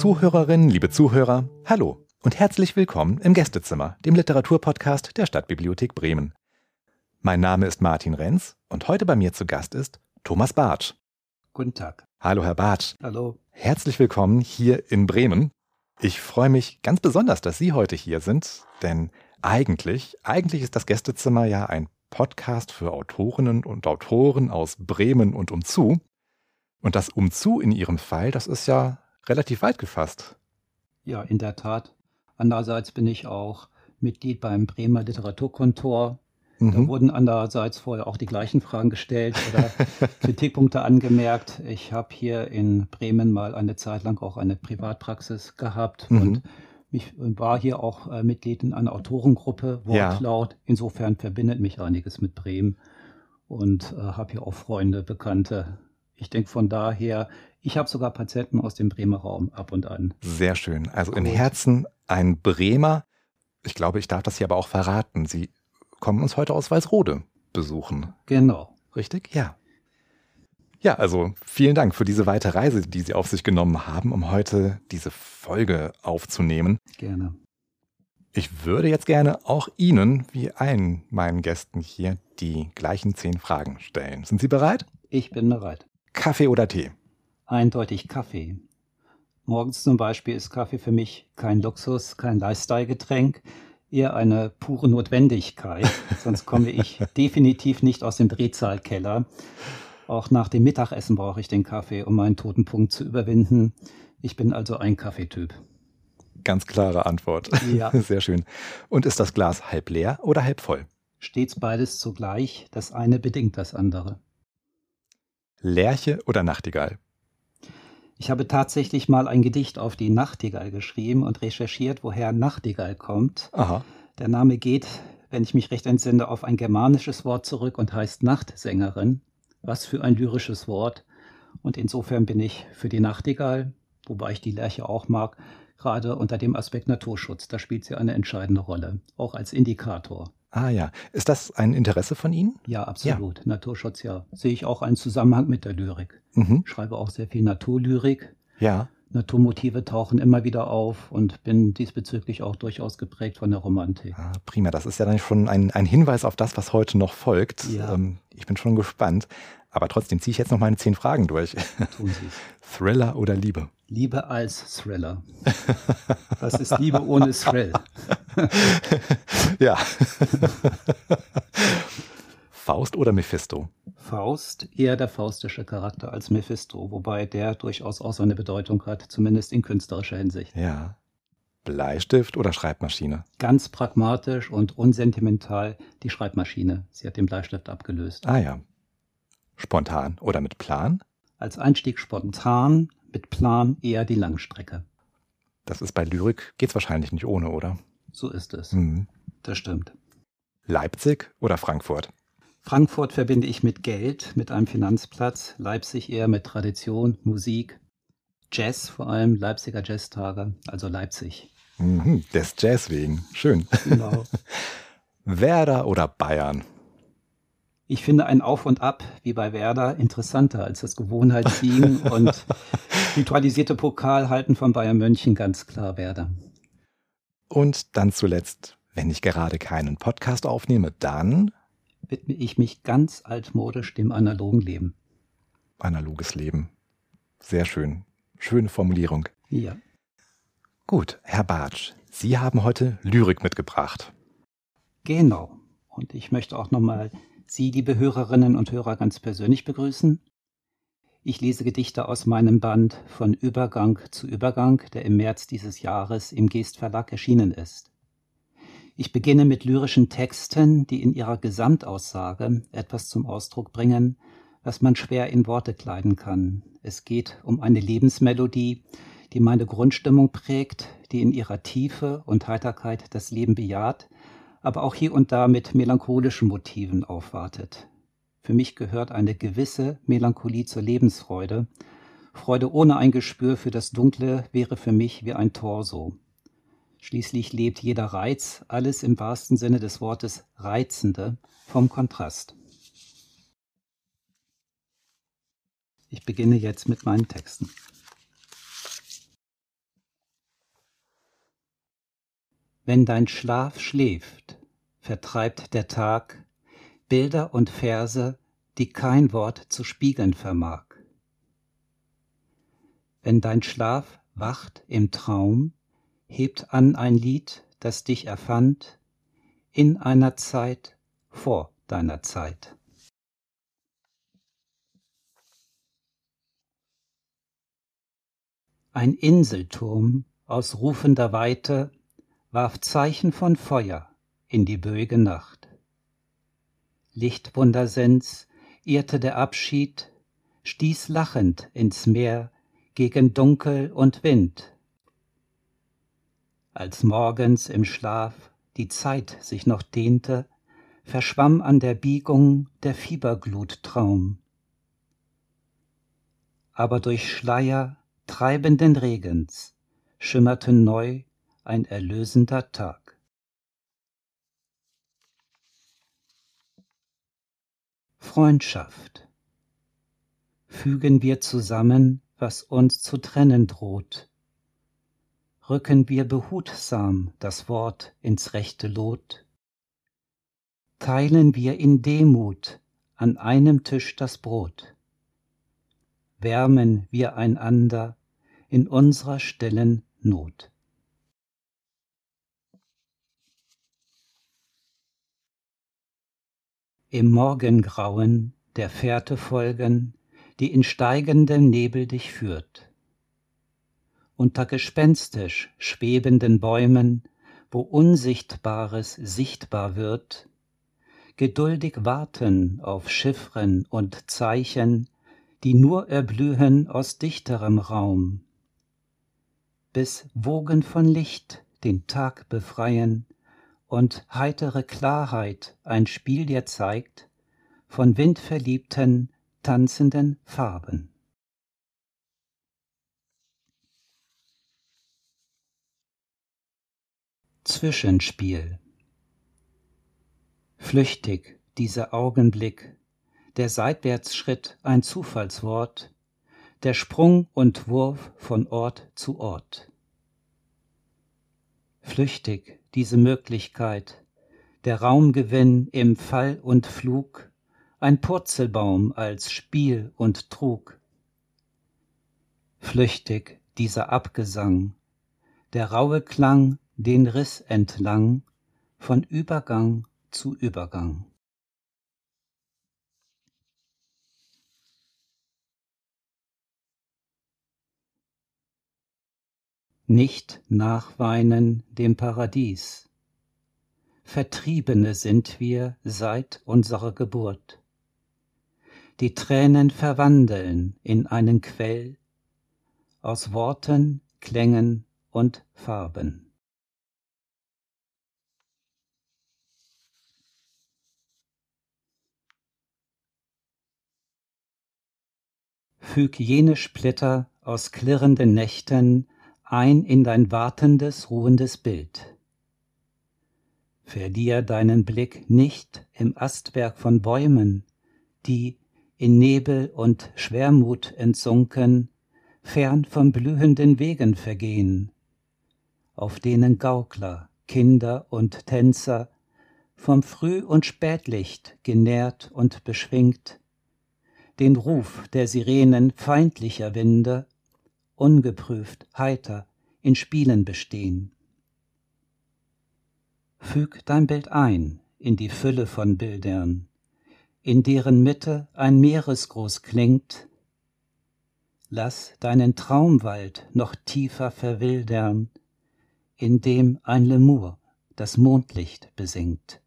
Liebe Zuhörerinnen, liebe Zuhörer, hallo und herzlich willkommen im Gästezimmer, dem Literaturpodcast der Stadtbibliothek Bremen. Mein Name ist Martin Renz und heute bei mir zu Gast ist Thomas Bartsch. Guten Tag. Hallo, Herr Bartsch. Hallo. Herzlich willkommen hier in Bremen. Ich freue mich ganz besonders, dass Sie heute hier sind, denn eigentlich, eigentlich ist das Gästezimmer ja ein Podcast für Autorinnen und Autoren aus Bremen und umzu. Und das umzu in Ihrem Fall, das ist ja relativ weit gefasst. Ja, in der Tat. Andererseits bin ich auch Mitglied beim Bremer Literaturkontor. Mhm. Da wurden andererseits vorher auch die gleichen Fragen gestellt oder Kritikpunkte angemerkt. Ich habe hier in Bremen mal eine Zeit lang auch eine Privatpraxis gehabt mhm. und ich war hier auch äh, Mitglied in einer Autorengruppe, Wortlaut. Ja. Insofern verbindet mich einiges mit Bremen und äh, habe hier auch Freunde, Bekannte. Ich denke von daher, ich habe sogar Patienten aus dem Bremer Raum ab und an. Sehr schön. Also im Herzen ein Bremer. Ich glaube, ich darf das hier aber auch verraten. Sie kommen uns heute aus Weißrode besuchen. Genau. Richtig? Ja. Ja, also vielen Dank für diese weite Reise, die Sie auf sich genommen haben, um heute diese Folge aufzunehmen. Gerne. Ich würde jetzt gerne auch Ihnen, wie allen meinen Gästen hier, die gleichen zehn Fragen stellen. Sind Sie bereit? Ich bin bereit. Kaffee oder Tee? Eindeutig Kaffee. Morgens zum Beispiel ist Kaffee für mich kein Luxus, kein Lifestyle-Getränk, eher eine pure Notwendigkeit. Sonst komme ich definitiv nicht aus dem Drehzahlkeller. Auch nach dem Mittagessen brauche ich den Kaffee, um meinen toten Punkt zu überwinden. Ich bin also ein Kaffeetyp. Ganz klare Antwort. Ja. Sehr schön. Und ist das Glas halb leer oder halb voll? Stets beides zugleich. Das eine bedingt das andere. Lerche oder Nachtigall? Ich habe tatsächlich mal ein Gedicht auf die Nachtigall geschrieben und recherchiert, woher Nachtigall kommt. Aha. Der Name geht, wenn ich mich recht entsinne, auf ein germanisches Wort zurück und heißt Nachtsängerin. Was für ein lyrisches Wort. Und insofern bin ich für die Nachtigall, wobei ich die Lerche auch mag, gerade unter dem Aspekt Naturschutz. Da spielt sie eine entscheidende Rolle, auch als Indikator. Ah ja, ist das ein Interesse von Ihnen? Ja, absolut. Ja. Naturschutz, ja. Sehe ich auch einen Zusammenhang mit der Lyrik. Mhm. Schreibe auch sehr viel Naturlyrik. Ja. Naturmotive tauchen immer wieder auf und bin diesbezüglich auch durchaus geprägt von der Romantik. Ah, prima, das ist ja dann schon ein, ein Hinweis auf das, was heute noch folgt. Ja. Ähm, ich bin schon gespannt. Aber trotzdem ziehe ich jetzt noch meine zehn Fragen durch. Tun Sie es. Thriller oder Liebe? Liebe als Thriller. Was ist Liebe ohne Thrill? ja. Faust oder Mephisto? Faust, eher der faustische Charakter als Mephisto, wobei der durchaus auch seine Bedeutung hat, zumindest in künstlerischer Hinsicht. Ja. Bleistift oder Schreibmaschine? Ganz pragmatisch und unsentimental die Schreibmaschine. Sie hat den Bleistift abgelöst. Ah ja. Spontan oder mit Plan? Als Einstieg spontan, mit Plan eher die Langstrecke. Das ist bei Lyrik, geht's wahrscheinlich nicht ohne, oder? So ist es. Mhm. Das stimmt. Leipzig oder Frankfurt? Frankfurt verbinde ich mit Geld, mit einem Finanzplatz, Leipzig eher mit Tradition, Musik, Jazz vor allem, Leipziger Jazztage, also Leipzig. Mhm, des Jazz wegen. Schön. Genau. Werder oder Bayern? Ich finde ein Auf und Ab wie bei Werder interessanter als das Gewohnheitssiegen und ritualisierte Pokalhalten von Bayern München ganz klar Werder. Und dann zuletzt, wenn ich gerade keinen Podcast aufnehme, dann widme ich mich ganz altmodisch dem analogen Leben. Analoges Leben. Sehr schön. Schöne Formulierung. Ja. Gut, Herr Bartsch, Sie haben heute Lyrik mitgebracht. Genau. Und ich möchte auch nochmal Sie, liebe Hörerinnen und Hörer, ganz persönlich begrüßen. Ich lese Gedichte aus meinem Band Von Übergang zu Übergang, der im März dieses Jahres im Geest Verlag erschienen ist. Ich beginne mit lyrischen Texten, die in ihrer Gesamtaussage etwas zum Ausdruck bringen, was man schwer in Worte kleiden kann. Es geht um eine Lebensmelodie, die meine Grundstimmung prägt, die in ihrer Tiefe und Heiterkeit das Leben bejaht, aber auch hier und da mit melancholischen Motiven aufwartet. Für mich gehört eine gewisse Melancholie zur Lebensfreude. Freude ohne ein Gespür für das Dunkle wäre für mich wie ein Torso. Schließlich lebt jeder Reiz, alles im wahrsten Sinne des Wortes Reizende, vom Kontrast. Ich beginne jetzt mit meinen Texten. Wenn dein Schlaf schläft, vertreibt der Tag Bilder und Verse, die kein Wort zu spiegeln vermag. Wenn dein Schlaf wacht im Traum, hebt an ein Lied, das dich erfand, in einer Zeit vor deiner Zeit. Ein Inselturm aus rufender Weite warf Zeichen von Feuer in die böige Nacht. Lichtwundersens irrte der Abschied, stieß lachend ins Meer gegen Dunkel und Wind. Als morgens im Schlaf die Zeit sich noch dehnte, verschwamm an der Biegung der Fieberglut Traum. Aber durch Schleier treibenden Regens schimmerte neu ein erlösender Tag. Freundschaft. Fügen wir zusammen, was uns zu trennen droht. Rücken wir behutsam das Wort ins rechte Lot. Teilen wir in Demut an einem Tisch das Brot. Wärmen wir einander in unserer stillen Not. Im Morgengrauen der Fährte folgen, die in steigendem Nebel dich führt. Unter gespenstisch schwebenden Bäumen, wo Unsichtbares sichtbar wird, geduldig warten auf Chiffren und Zeichen, die nur erblühen aus dichterem Raum, bis Wogen von Licht den Tag befreien und heitere Klarheit ein Spiel dir zeigt von windverliebten, tanzenden Farben. Zwischenspiel Flüchtig dieser Augenblick, der Seitwärtsschritt ein Zufallswort, der Sprung und Wurf von Ort zu Ort. Flüchtig diese Möglichkeit, der Raumgewinn im Fall und Flug, ein Purzelbaum als Spiel und Trug. Flüchtig dieser Abgesang, der raue Klang den Riss entlang, von Übergang zu Übergang. Nicht nachweinen dem Paradies. Vertriebene sind wir seit unserer Geburt. Die Tränen verwandeln in einen Quell aus Worten, Klängen und Farben. Füg jene Splitter aus klirrenden Nächten ein in dein wartendes, ruhendes Bild. Verlier deinen Blick nicht im Astwerk von Bäumen, die in Nebel und Schwermut entsunken, fern von blühenden Wegen vergehen, auf denen Gaukler, Kinder und Tänzer vom Früh- und Spätlicht genährt und beschwingt, den Ruf der Sirenen feindlicher Winde ungeprüft, heiter, in Spielen bestehen. Füg dein Bild ein in die Fülle von Bildern, in deren Mitte ein Meeresgruß klingt. Lass deinen Traumwald noch tiefer verwildern, in dem ein Lemur das Mondlicht besingt.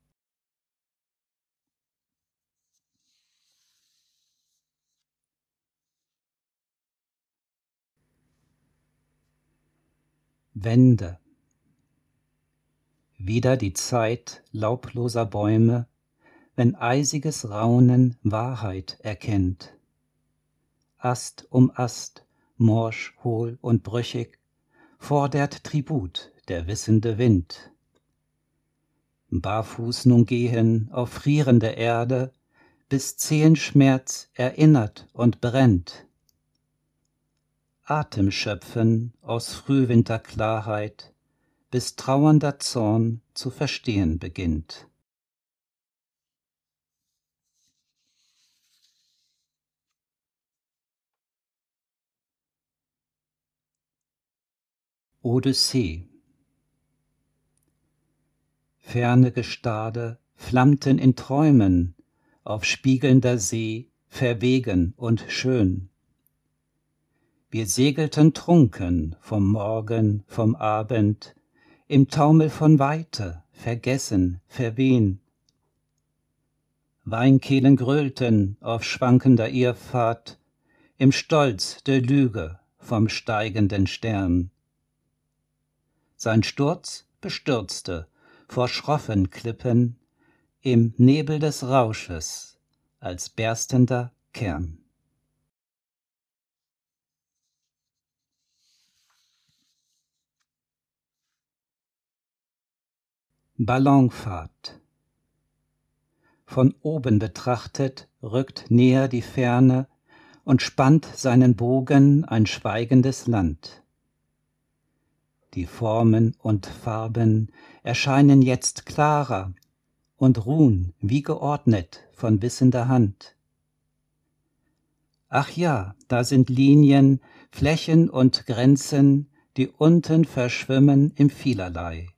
Wende. Wieder die Zeit laubloser Bäume, wenn eisiges Raunen Wahrheit erkennt. Ast um Ast, morsch, hohl und brüchig, fordert Tribut der wissende Wind. Barfuß nun gehen auf frierende Erde, bis Zehenschmerz erinnert und brennt. Atem schöpfen aus Frühwinterklarheit, bis trauernder Zorn zu verstehen beginnt. Odyssee Ferne Gestade flammten in Träumen auf spiegelnder See verwegen und schön. Wir segelten trunken vom Morgen, vom Abend, im Taumel von Weite, vergessen, verwehn. Weinkehlen grölten auf schwankender Irrfahrt, im Stolz der Lüge vom steigenden Stern. Sein Sturz bestürzte vor schroffen Klippen im Nebel des Rausches als berstender Kern. Ballonfahrt Von oben betrachtet rückt näher die Ferne und spannt seinen Bogen ein schweigendes Land. Die Formen und Farben erscheinen jetzt klarer und ruhen wie geordnet von wissender Hand. Ach ja, da sind Linien, Flächen und Grenzen, die unten verschwimmen im Vielerlei.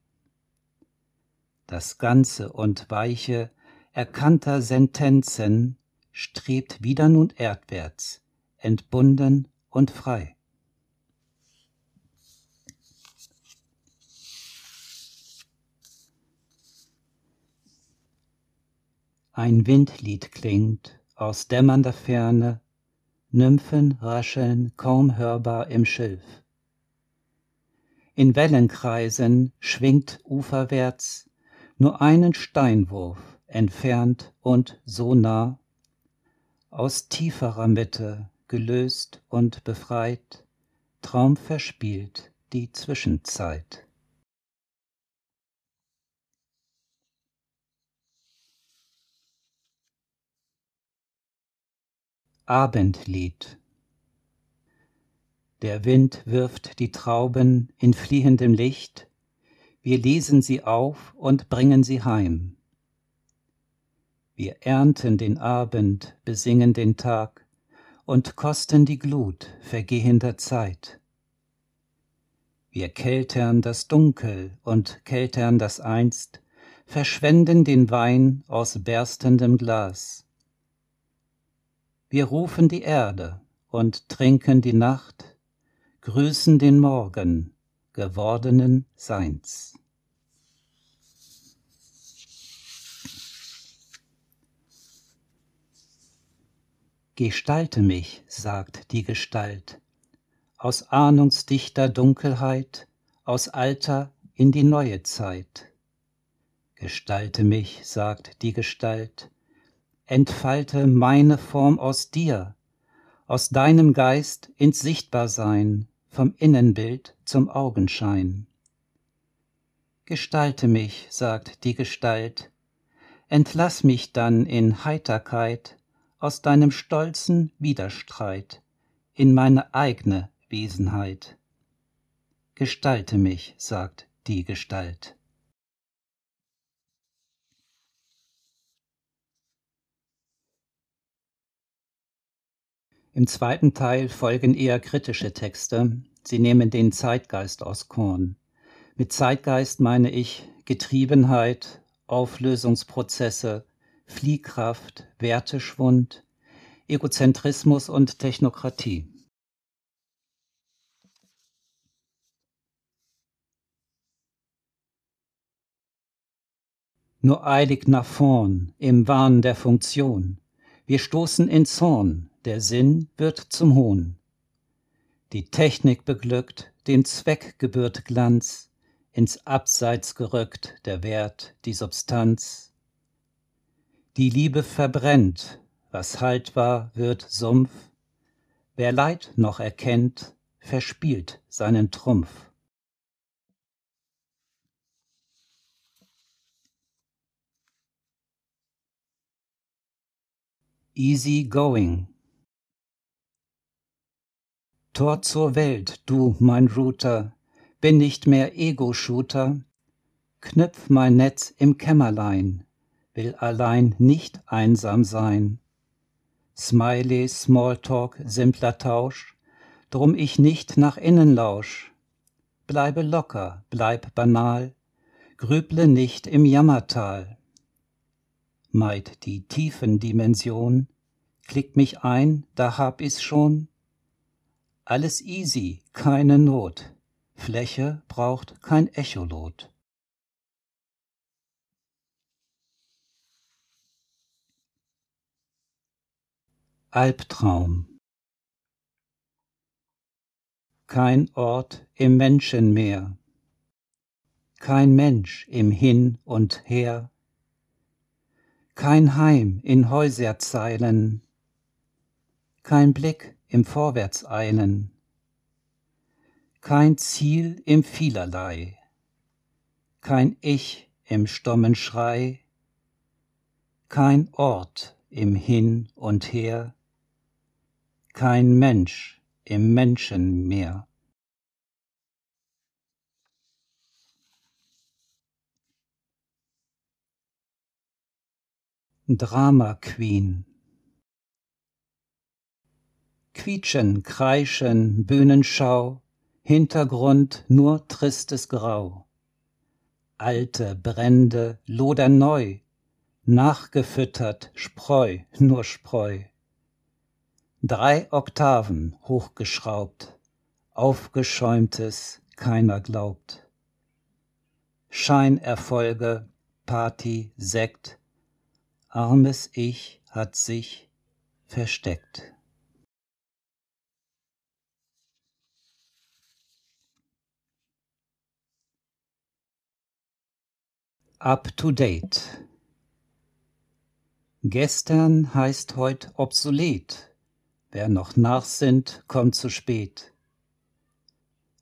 Das Ganze und Weiche erkannter Sentenzen strebt wieder nun erdwärts, entbunden und frei. Ein Windlied klingt aus dämmernder Ferne, Nymphen rascheln kaum hörbar im Schilf. In Wellenkreisen schwingt uferwärts nur einen Steinwurf entfernt und so nah, aus tieferer Mitte gelöst und befreit, Traum verspielt die Zwischenzeit. Abendlied Der Wind wirft die Trauben in fliehendem Licht, wir lesen sie auf und bringen sie heim. Wir ernten den Abend, besingen den Tag und kosten die Glut vergehender Zeit. Wir keltern das Dunkel und keltern das Einst, verschwenden den Wein aus berstendem Glas wir rufen die Erde und trinken die Nacht, grüßen den Morgen gewordenen Seins. Gestalte mich, sagt die Gestalt, aus ahnungsdichter Dunkelheit, aus Alter in die neue Zeit. Gestalte mich, sagt die Gestalt, entfalte meine Form aus dir, aus deinem Geist ins Sichtbarsein, vom Innenbild zum Augenschein. Gestalte mich, sagt die Gestalt, entlass mich dann in Heiterkeit aus deinem stolzen Widerstreit in meine eigne Wesenheit. Gestalte mich, sagt die Gestalt. Im zweiten Teil folgen eher kritische Texte. Sie nehmen den Zeitgeist aus Korn. Mit Zeitgeist meine ich Getriebenheit, Auflösungsprozesse, Fliehkraft, Werteschwund, Egozentrismus und Technokratie. Nur eilig nach vorn im Wahn der Funktion. Wir stoßen in Zorn, der Sinn wird zum Hohn. Die Technik beglückt, dem Zweck gebührt Glanz, ins Abseits gerückt der Wert, die Substanz. Die Liebe verbrennt, was haltbar wird Sumpf, wer Leid noch erkennt, verspielt seinen Trumpf. Easy going Tor zur Welt, du mein Router, bin nicht mehr Ego-Shooter, knüpf mein Netz im Kämmerlein, will allein nicht einsam sein. Smiley, Smalltalk, simpler Tausch, drum ich nicht nach innen lausch. Bleibe locker, bleib banal, grüble nicht im Jammertal. Meid die tiefen Dimension, klick mich ein, da hab ich's schon. Alles easy, keine Not, Fläche braucht kein Echolot. Albtraum. Kein Ort im Menschenmeer, kein Mensch im Hin und Her, kein Heim in Häuserzeilen, kein Blick im Vorwärtseilen, kein Ziel im Vielerlei, kein Ich im stommen Schrei, kein Ort im Hin und Her, kein Mensch im Menschenmeer. Drama Queen Quietschen, Kreischen, Bühnenschau, Hintergrund nur tristes Grau. Alte Brände lodern neu, nachgefüttert Spreu, nur Spreu drei Oktaven hochgeschraubt, aufgeschäumtes keiner glaubt. Scheinerfolge, Party, Sekt, armes Ich hat sich versteckt. Up to date. Gestern heißt heut obsolet. Wer noch nachsinnt, kommt zu spät.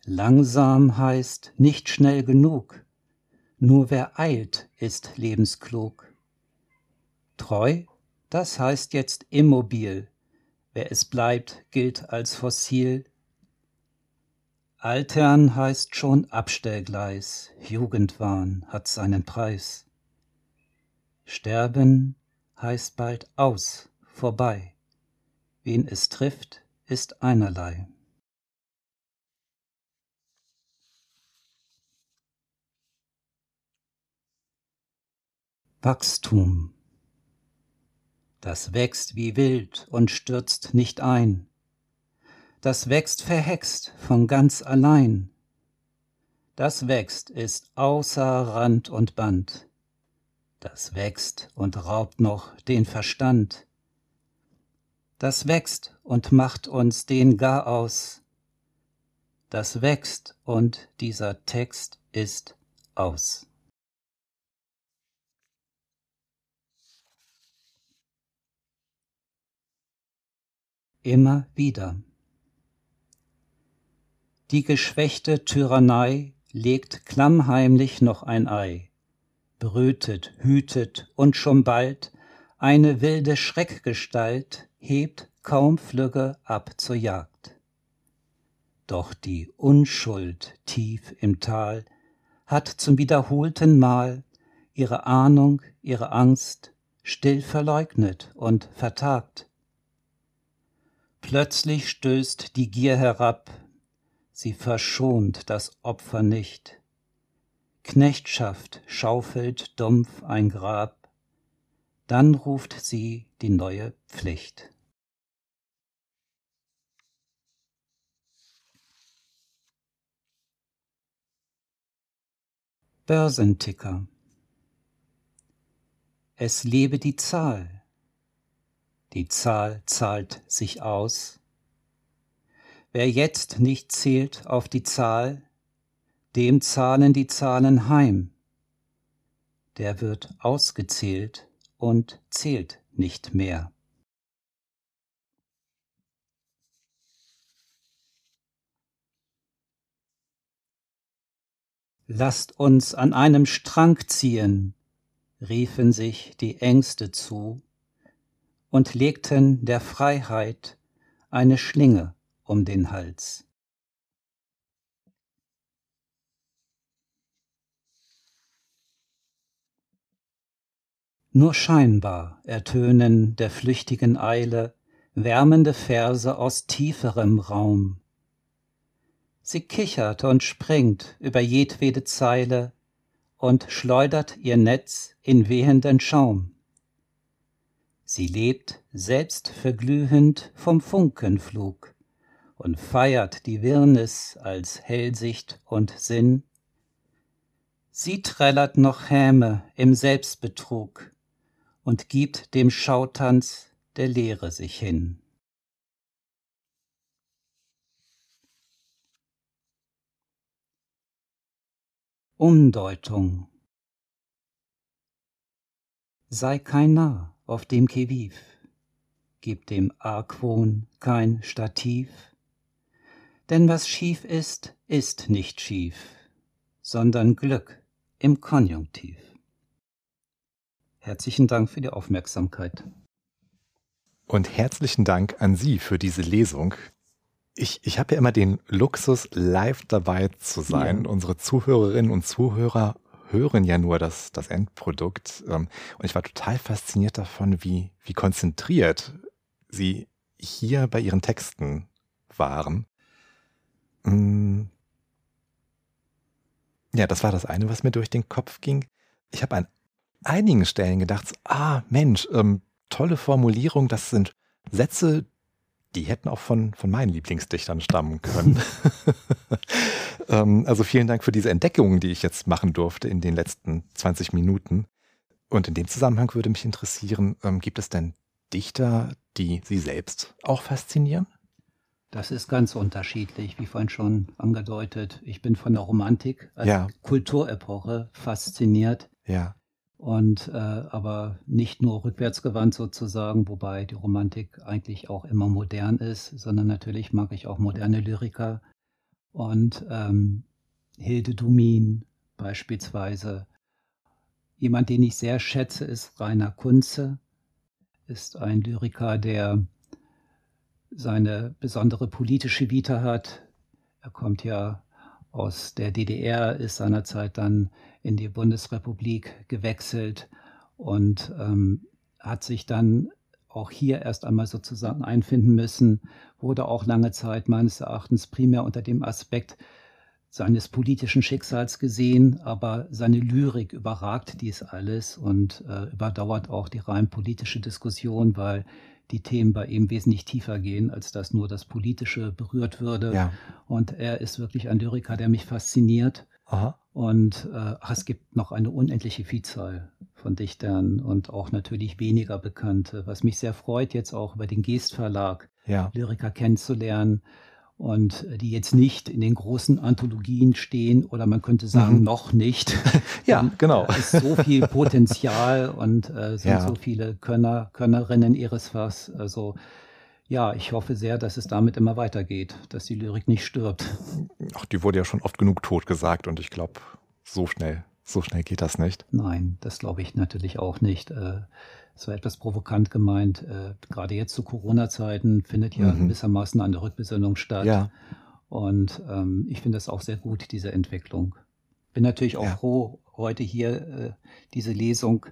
Langsam heißt nicht schnell genug, nur wer eilt, ist lebensklug. Treu, das heißt jetzt immobil, wer es bleibt, gilt als fossil. Altern heißt schon Abstellgleis, Jugendwahn hat seinen Preis. Sterben heißt bald aus, vorbei. Wen es trifft, ist einerlei. Wachstum. Das wächst wie wild und stürzt nicht ein. Das wächst verhext von ganz allein. Das wächst ist außer Rand und Band. Das wächst und raubt noch den Verstand das wächst und macht uns den gar aus. Das wächst und dieser Text ist aus. Immer wieder. Die geschwächte Tyrannei legt klammheimlich noch ein Ei, brütet, hütet und schon bald eine wilde Schreckgestalt hebt kaum flügge ab zur Jagd. Doch die Unschuld tief im Tal hat zum wiederholten Mal ihre Ahnung, ihre Angst still verleugnet und vertagt. Plötzlich stößt die Gier herab, sie verschont das Opfer nicht. Knechtschaft schaufelt dumpf ein Grab, dann ruft sie die neue Pflicht. Börsenticker. Es lebe die Zahl. Die Zahl zahlt sich aus. Wer jetzt nicht zählt auf die Zahl, dem zahlen die Zahlen heim. Der wird ausgezählt und zählt nicht mehr. Lasst uns an einem Strang ziehen, riefen sich die Ängste zu und legten der Freiheit eine Schlinge um den Hals. Nur scheinbar ertönen der flüchtigen Eile wärmende Verse aus tieferem Raum. Sie kichert und springt über jedwede Zeile und schleudert ihr Netz in wehenden Schaum. Sie lebt selbst verglühend vom Funkenflug und feiert die Wirrnis als Hellsicht und Sinn. Sie trällert noch Häme im Selbstbetrug und gibt dem Schautanz der Leere sich hin. Umdeutung Sei kein Narr auf dem Keviv, gib dem Argwohn kein Stativ, denn was schief ist, ist nicht schief, sondern Glück im Konjunktiv. Herzlichen Dank für die Aufmerksamkeit. Und herzlichen Dank an Sie für diese Lesung. Ich, ich habe ja immer den Luxus, live dabei zu sein. Ja. Unsere Zuhörerinnen und Zuhörer hören ja nur das, das Endprodukt. Ähm, und ich war total fasziniert davon, wie, wie konzentriert Sie hier bei Ihren Texten waren. Mm. Ja, das war das eine, was mir durch den Kopf ging. Ich habe an einigen Stellen gedacht, ah Mensch, ähm, tolle Formulierung, das sind Sätze, die hätten auch von, von meinen Lieblingsdichtern stammen können. ähm, also vielen Dank für diese Entdeckungen, die ich jetzt machen durfte in den letzten 20 Minuten. Und in dem Zusammenhang würde mich interessieren, ähm, gibt es denn Dichter, die Sie selbst auch faszinieren? Das ist ganz unterschiedlich, wie vorhin schon angedeutet. Ich bin von der Romantik als ja. Kulturepoche fasziniert. Ja und äh, aber nicht nur rückwärtsgewandt sozusagen, wobei die Romantik eigentlich auch immer modern ist, sondern natürlich mag ich auch moderne Lyriker und ähm, Hilde Dumin beispielsweise. Jemand, den ich sehr schätze, ist Rainer Kunze, ist ein Lyriker, der seine besondere politische Vita hat. Er kommt ja aus der DDR, ist seinerzeit dann in die Bundesrepublik gewechselt und ähm, hat sich dann auch hier erst einmal sozusagen einfinden müssen, wurde auch lange Zeit meines Erachtens primär unter dem Aspekt seines politischen Schicksals gesehen, aber seine Lyrik überragt dies alles und äh, überdauert auch die rein politische Diskussion, weil die Themen bei ihm wesentlich tiefer gehen, als dass nur das Politische berührt würde. Ja. Und er ist wirklich ein Lyriker, der mich fasziniert. Aha. Und äh, es gibt noch eine unendliche Vielzahl von Dichtern und auch natürlich weniger Bekannte, was mich sehr freut, jetzt auch über den Geest Verlag ja. Lyriker kennenzulernen und die jetzt nicht in den großen Anthologien stehen oder man könnte sagen mhm. noch nicht. ja, genau. Es ist so viel Potenzial und äh, sind ja. so viele Könner, Könnerinnen ihres Fass. Also ja, ich hoffe sehr, dass es damit immer weitergeht, dass die Lyrik nicht stirbt. Ach, die wurde ja schon oft genug tot gesagt und ich glaube, so schnell, so schnell geht das nicht. Nein, das glaube ich natürlich auch nicht. Äh, es war etwas provokant gemeint. Äh, gerade jetzt zu Corona-Zeiten findet ja mhm. gewissermaßen eine Rückbesinnung statt. Ja. Und ähm, ich finde das auch sehr gut, diese Entwicklung. Bin natürlich auch ja. froh, heute hier äh, diese Lesung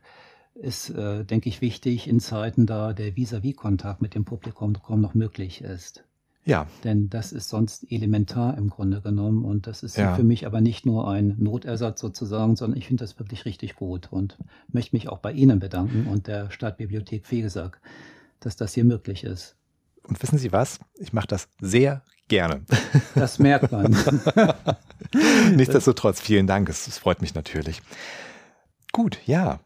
ist, äh, denke ich, wichtig in Zeiten, da der Vis-à-vis-Kontakt mit dem Publikum noch möglich ist. Ja. Denn das ist sonst elementar im Grunde genommen. Und das ist ja. für mich aber nicht nur ein Notersatz sozusagen, sondern ich finde das wirklich richtig gut und möchte mich auch bei Ihnen bedanken und der Stadtbibliothek Fegesack, dass das hier möglich ist. Und wissen Sie was? Ich mache das sehr gerne. Das merkt man. Nichtsdestotrotz, vielen Dank. Es, es freut mich natürlich. Gut, ja.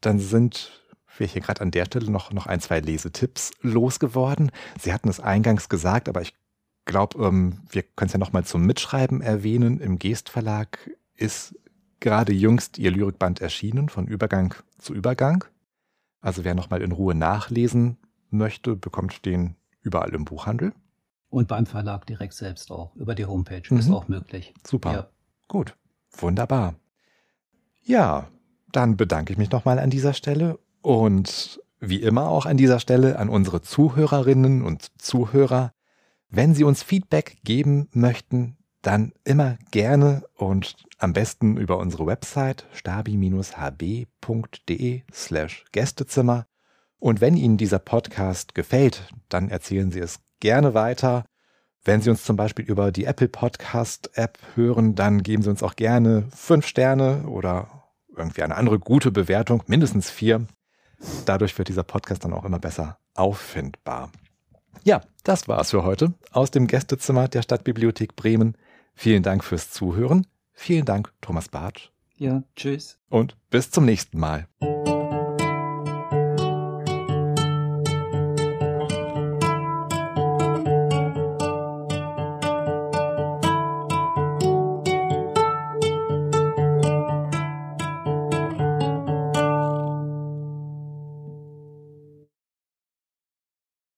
Dann sind wir hier gerade an der Stelle noch, noch ein, zwei Lesetipps losgeworden. Sie hatten es eingangs gesagt, aber ich glaube, ähm, wir können es ja nochmal zum Mitschreiben erwähnen. Im Geest Verlag ist gerade jüngst ihr Lyrikband erschienen, von Übergang zu Übergang. Also wer nochmal in Ruhe nachlesen möchte, bekommt den überall im Buchhandel. Und beim Verlag direkt selbst auch, über die Homepage mhm. ist auch möglich. Super. Ja. Gut. Wunderbar. Ja, dann bedanke ich mich nochmal an dieser Stelle und wie immer auch an dieser Stelle an unsere Zuhörerinnen und Zuhörer, wenn Sie uns Feedback geben möchten, dann immer gerne und am besten über unsere Website stabi-hb.de slash Gästezimmer. Und wenn Ihnen dieser Podcast gefällt, dann erzählen Sie es gerne weiter. Wenn Sie uns zum Beispiel über die Apple Podcast App hören, dann geben Sie uns auch gerne fünf Sterne oder irgendwie eine andere gute Bewertung, mindestens vier. Dadurch wird dieser Podcast dann auch immer besser auffindbar. Ja, das war's für heute aus dem Gästezimmer der Stadtbibliothek Bremen. Vielen Dank fürs Zuhören. Vielen Dank, Thomas Barth. Ja, tschüss. Und bis zum nächsten Mal.